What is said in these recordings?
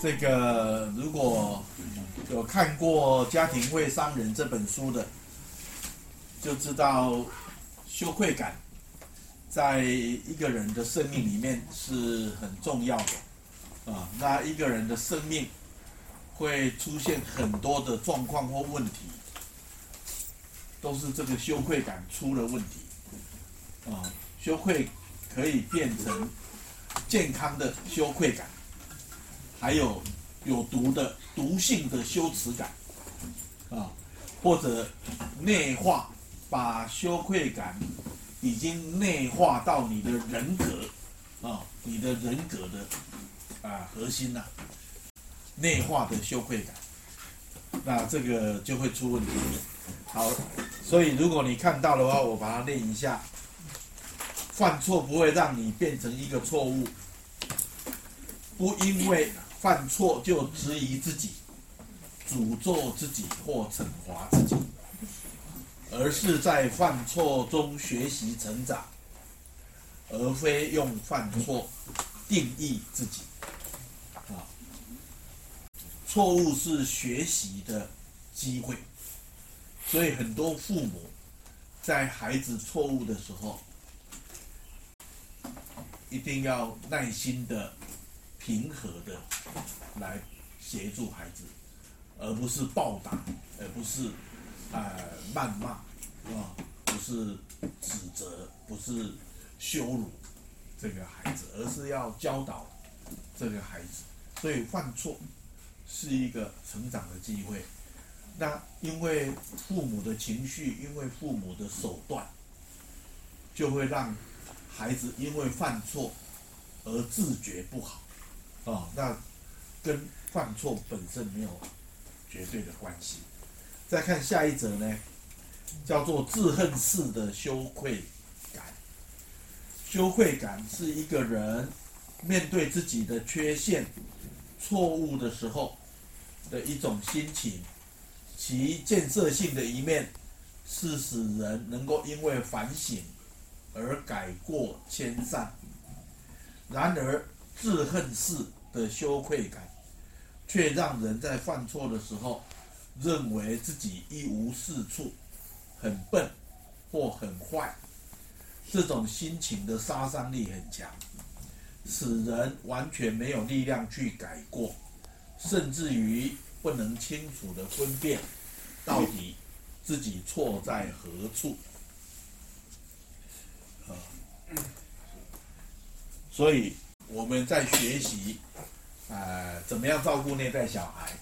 这个如果有看过《家庭会伤人》这本书的，就知道羞愧感在一个人的生命里面是很重要的啊。那一个人的生命会出现很多的状况或问题，都是这个羞愧感出了问题啊。羞愧可以变成健康的羞愧感。还有有毒的毒性的羞耻感，啊，或者内化，把羞愧感已经内化到你的人格，啊，你的人格的啊核心呐、内化的羞愧感，那这个就会出问题。好，所以如果你看到的话，我把它念一下，犯错不会让你变成一个错误，不因为。犯错就质疑自己、诅咒自己或惩罚自己，而是在犯错中学习成长，而非用犯错定义自己。啊，错误是学习的机会，所以很多父母在孩子错误的时候，一定要耐心的。平和的来协助孩子，而不是暴打，而不是呃谩骂啊，不是指责，不是羞辱这个孩子，而是要教导这个孩子。所以犯错是一个成长的机会。那因为父母的情绪，因为父母的手段，就会让孩子因为犯错而自觉不好。哦，那跟犯错本身没有绝对的关系。再看下一则呢，叫做自恨式的羞愧感。羞愧感是一个人面对自己的缺陷、错误的时候的一种心情，其建设性的一面是使人能够因为反省而改过迁善。然而，自恨式的羞愧感，却让人在犯错的时候，认为自己一无是处，很笨或很坏。这种心情的杀伤力很强，使人完全没有力量去改过，甚至于不能清楚的分辨到底自己错在何处。所以我们在学习。呃，怎么样照顾内在小孩？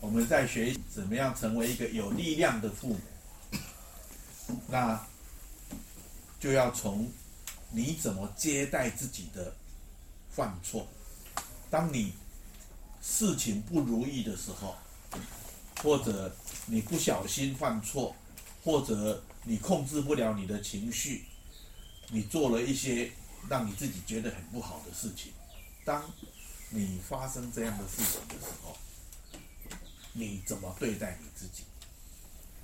我们在学怎么样成为一个有力量的父母。那就要从你怎么接待自己的犯错。当你事情不如意的时候，或者你不小心犯错，或者你控制不了你的情绪，你做了一些让你自己觉得很不好的事情，当你发生这样的事情的时候，你怎么对待你自己？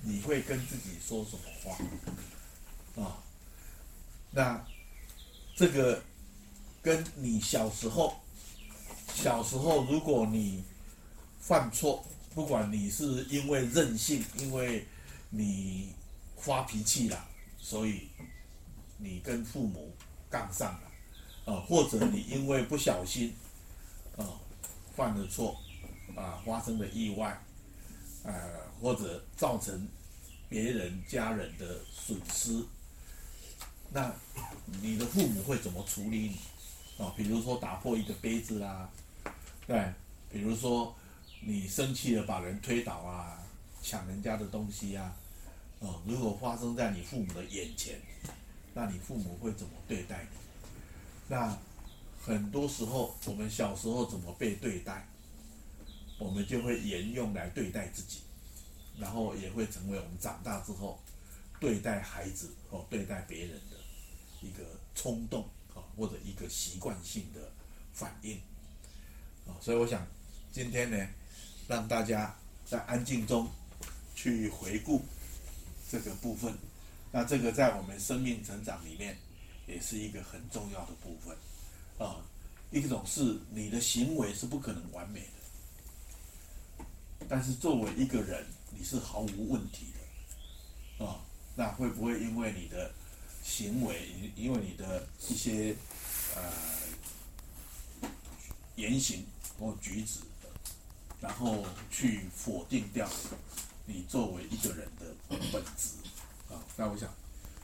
你会跟自己说什么话？啊，那这个跟你小时候，小时候如果你犯错，不管你是因为任性，因为你发脾气了，所以你跟父母杠上了，啊，或者你因为不小心。啊，犯了错，啊，发生了意外，呃，或者造成别人家人的损失，那你的父母会怎么处理你？啊，比如说打破一个杯子啦，对，比如说你生气了把人推倒啊，抢人家的东西啊，哦，如果发生在你父母的眼前，那你父母会怎么对待你？那？很多时候，我们小时候怎么被对待，我们就会沿用来对待自己，然后也会成为我们长大之后对待孩子或对待别人的一个冲动啊，或者一个习惯性的反应啊。所以我想今天呢，让大家在安静中去回顾这个部分，那这个在我们生命成长里面也是一个很重要的部分。啊，一种是你的行为是不可能完美的，但是作为一个人，你是毫无问题的，啊，那会不会因为你的行为，因为你的一些呃言行或举止，然后去否定掉你作为一个人的本质啊？那我想，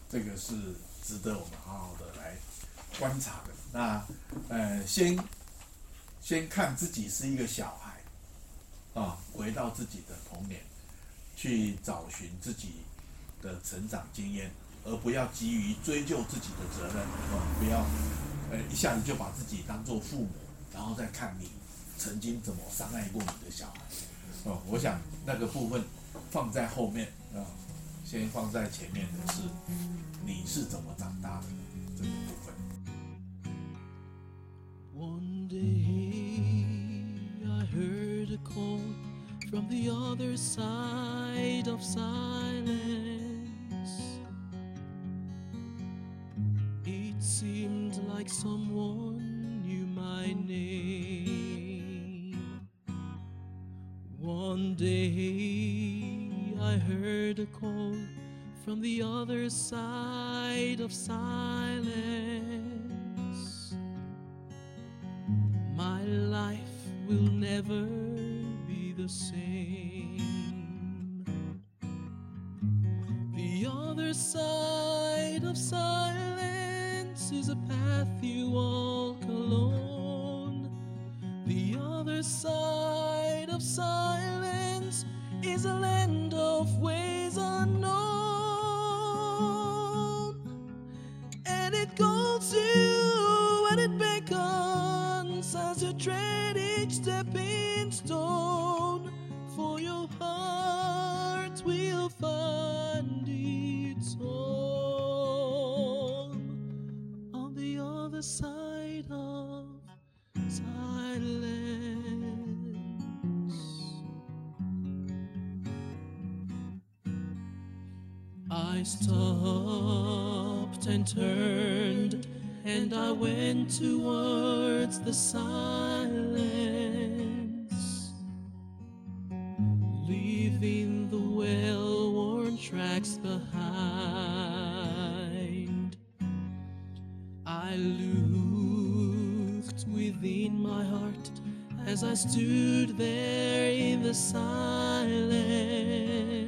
这个是值得我们好好的来观察的。那呃，先先看自己是一个小孩，啊，回到自己的童年，去找寻自己的成长经验，而不要急于追究自己的责任，啊，不要呃一下子就把自己当做父母，然后再看你曾经怎么伤害过你的小孩，哦，我想那个部分放在后面啊，先放在前面的是你是怎么长大的这个部分。The other side of silence. It seemed like someone knew my name. One day I heard a call from the other side of silence. My life will never the same. The other side of silence is a path you walk alone. The other side of silence is a land of ways unknown. And it calls you and it beckons as you tread each stepping stone. I stopped and turned, and I went towards the silence, leaving the well worn tracks behind. I looked within my heart as I stood there in the silence.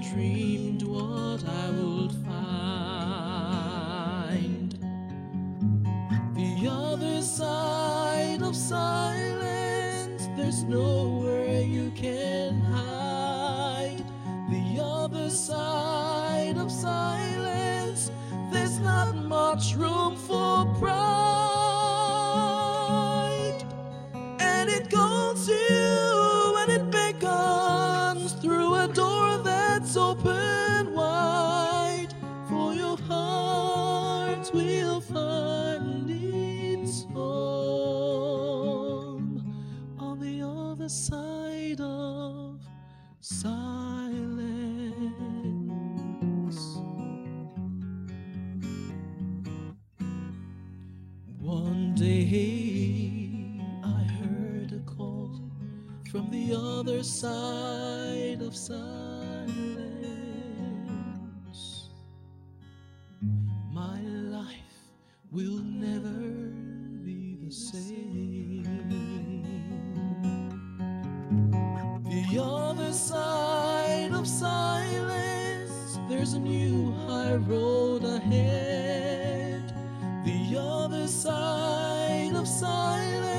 Dreamed what I would find. The other side of silence, there's nowhere you can hide. The other side of silence, there's not much room for pride. And it calls you and it beckons through a door that's open wide. For your heart will find its home on the other side of silence. One day I heard a call from the other side of silence. Other side of silence, there's a new high road ahead. The other side of silence,